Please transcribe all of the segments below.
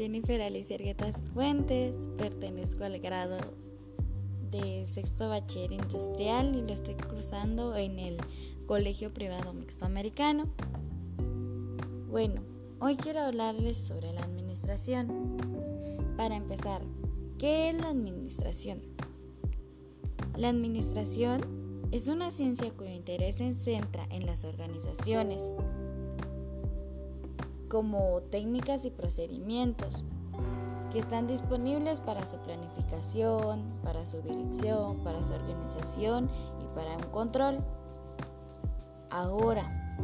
Jennifer Alicia Arguetas Fuentes, pertenezco al grado de sexto bachiller industrial y lo estoy cursando en el Colegio Privado Mixto Americano. Bueno, hoy quiero hablarles sobre la administración. Para empezar, ¿qué es la administración? La administración es una ciencia cuyo interés se centra en las organizaciones, como técnicas y procedimientos que están disponibles para su planificación, para su dirección, para su organización y para un control. Ahora,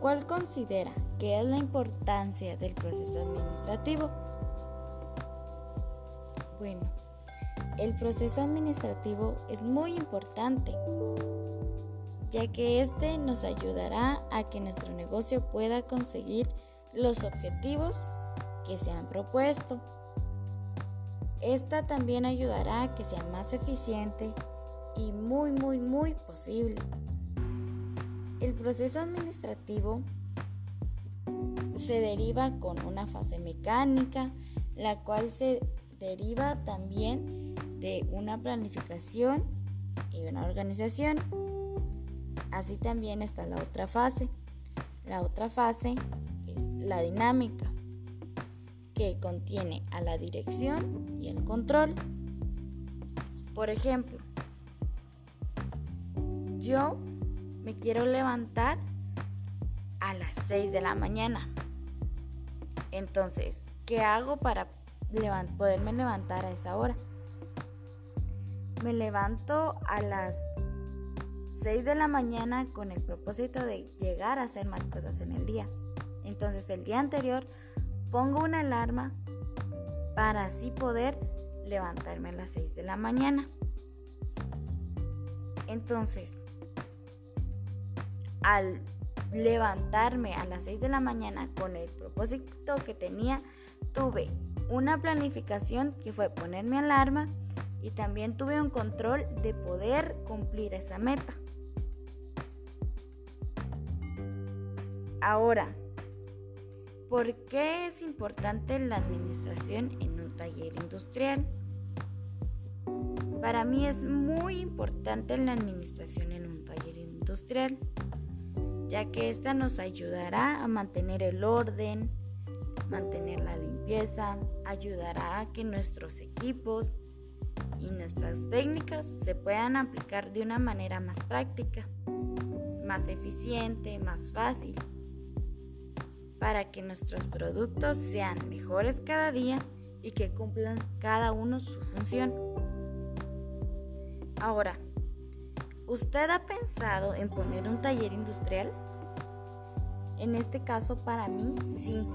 ¿cuál considera que es la importancia del proceso administrativo? Bueno, el proceso administrativo es muy importante ya que este nos ayudará a que nuestro negocio pueda conseguir los objetivos que se han propuesto. Esta también ayudará a que sea más eficiente y muy, muy, muy posible. El proceso administrativo se deriva con una fase mecánica, la cual se deriva también de una planificación y una organización. Así también está la otra fase. La otra fase es la dinámica, que contiene a la dirección y el control. Por ejemplo, yo me quiero levantar a las 6 de la mañana. Entonces, ¿qué hago para poderme levantar a esa hora? Me levanto a las 6 de la mañana con el propósito de llegar a hacer más cosas en el día. Entonces el día anterior pongo una alarma para así poder levantarme a las 6 de la mañana. Entonces, al levantarme a las 6 de la mañana con el propósito que tenía, tuve una planificación que fue ponerme alarma y también tuve un control de poder cumplir esa meta. Ahora, ¿por qué es importante la administración en un taller industrial? Para mí es muy importante la administración en un taller industrial, ya que esta nos ayudará a mantener el orden, mantener la limpieza, ayudará a que nuestros equipos y nuestras técnicas se puedan aplicar de una manera más práctica, más eficiente, más fácil para que nuestros productos sean mejores cada día y que cumplan cada uno su función. Ahora, ¿usted ha pensado en poner un taller industrial? En este caso para mí sí.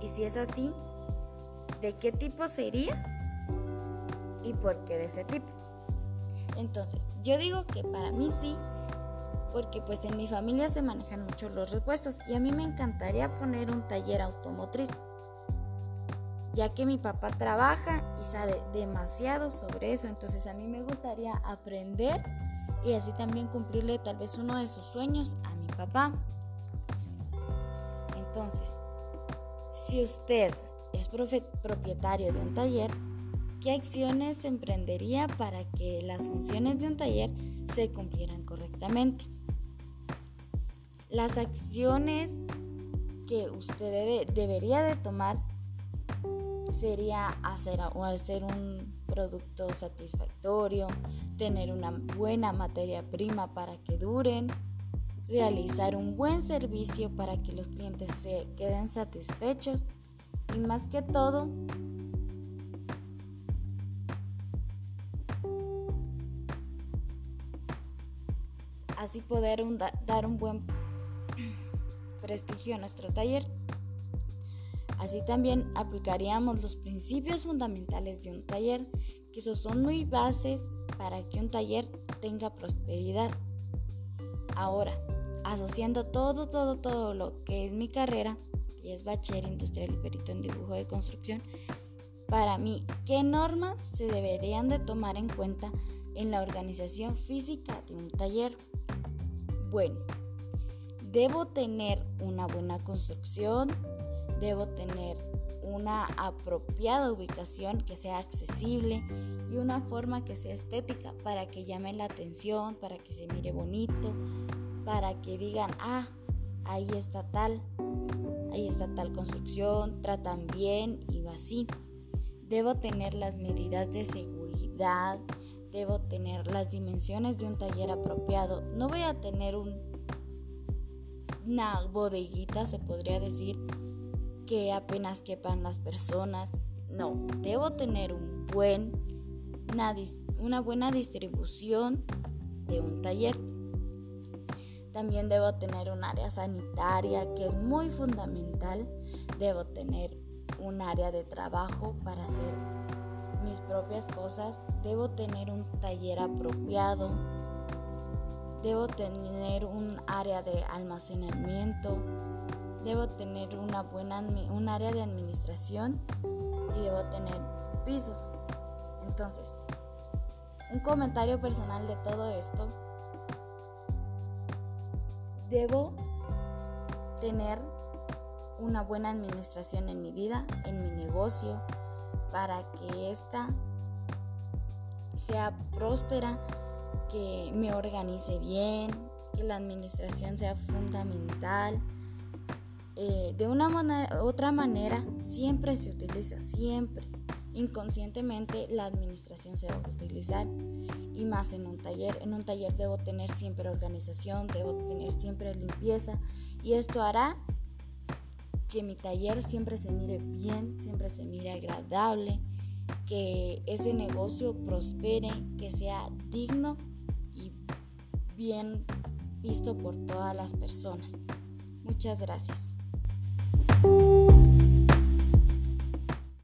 Y si es así, ¿de qué tipo sería? ¿Y por qué de ese tipo? Entonces, yo digo que para mí sí porque pues en mi familia se manejan mucho los repuestos y a mí me encantaría poner un taller automotriz, ya que mi papá trabaja y sabe demasiado sobre eso, entonces a mí me gustaría aprender y así también cumplirle tal vez uno de sus sueños a mi papá. Entonces, si usted es propietario de un taller, ¿qué acciones emprendería para que las funciones de un taller se cumplieran correctamente? Las acciones que usted debería de tomar sería hacer, hacer un producto satisfactorio, tener una buena materia prima para que duren, realizar un buen servicio para que los clientes se queden satisfechos y más que todo así poder dar un buen prestigio a nuestro taller. Así también aplicaríamos los principios fundamentales de un taller, que esos son muy bases para que un taller tenga prosperidad. Ahora, asociando todo, todo, todo lo que es mi carrera, y es bachiller industrial y perito en dibujo de construcción, para mí, ¿qué normas se deberían de tomar en cuenta en la organización física de un taller? Bueno, Debo tener una buena construcción, debo tener una apropiada ubicación que sea accesible y una forma que sea estética para que llame la atención, para que se mire bonito, para que digan, ah, ahí está tal, ahí está tal construcción, tratan bien y así. Debo tener las medidas de seguridad, debo tener las dimensiones de un taller apropiado. No voy a tener un, una bodeguita, se podría decir, que apenas quepan las personas. No, debo tener un buen, una, una buena distribución de un taller. También debo tener un área sanitaria que es muy fundamental. Debo tener un área de trabajo para hacer mis propias cosas. Debo tener un taller apropiado. Debo tener un área de almacenamiento. Debo tener una buena un área de administración y debo tener pisos. Entonces, un comentario personal de todo esto Debo tener una buena administración en mi vida, en mi negocio, para que ésta sea próspera, que me organice bien, que la administración sea fundamental. Eh, de una otra manera, siempre se utiliza, siempre inconscientemente la administración se va a utilizar y más en un taller. En un taller debo tener siempre organización, debo tener siempre limpieza y esto hará que mi taller siempre se mire bien, siempre se mire agradable, que ese negocio prospere, que sea digno y bien visto por todas las personas. Muchas gracias.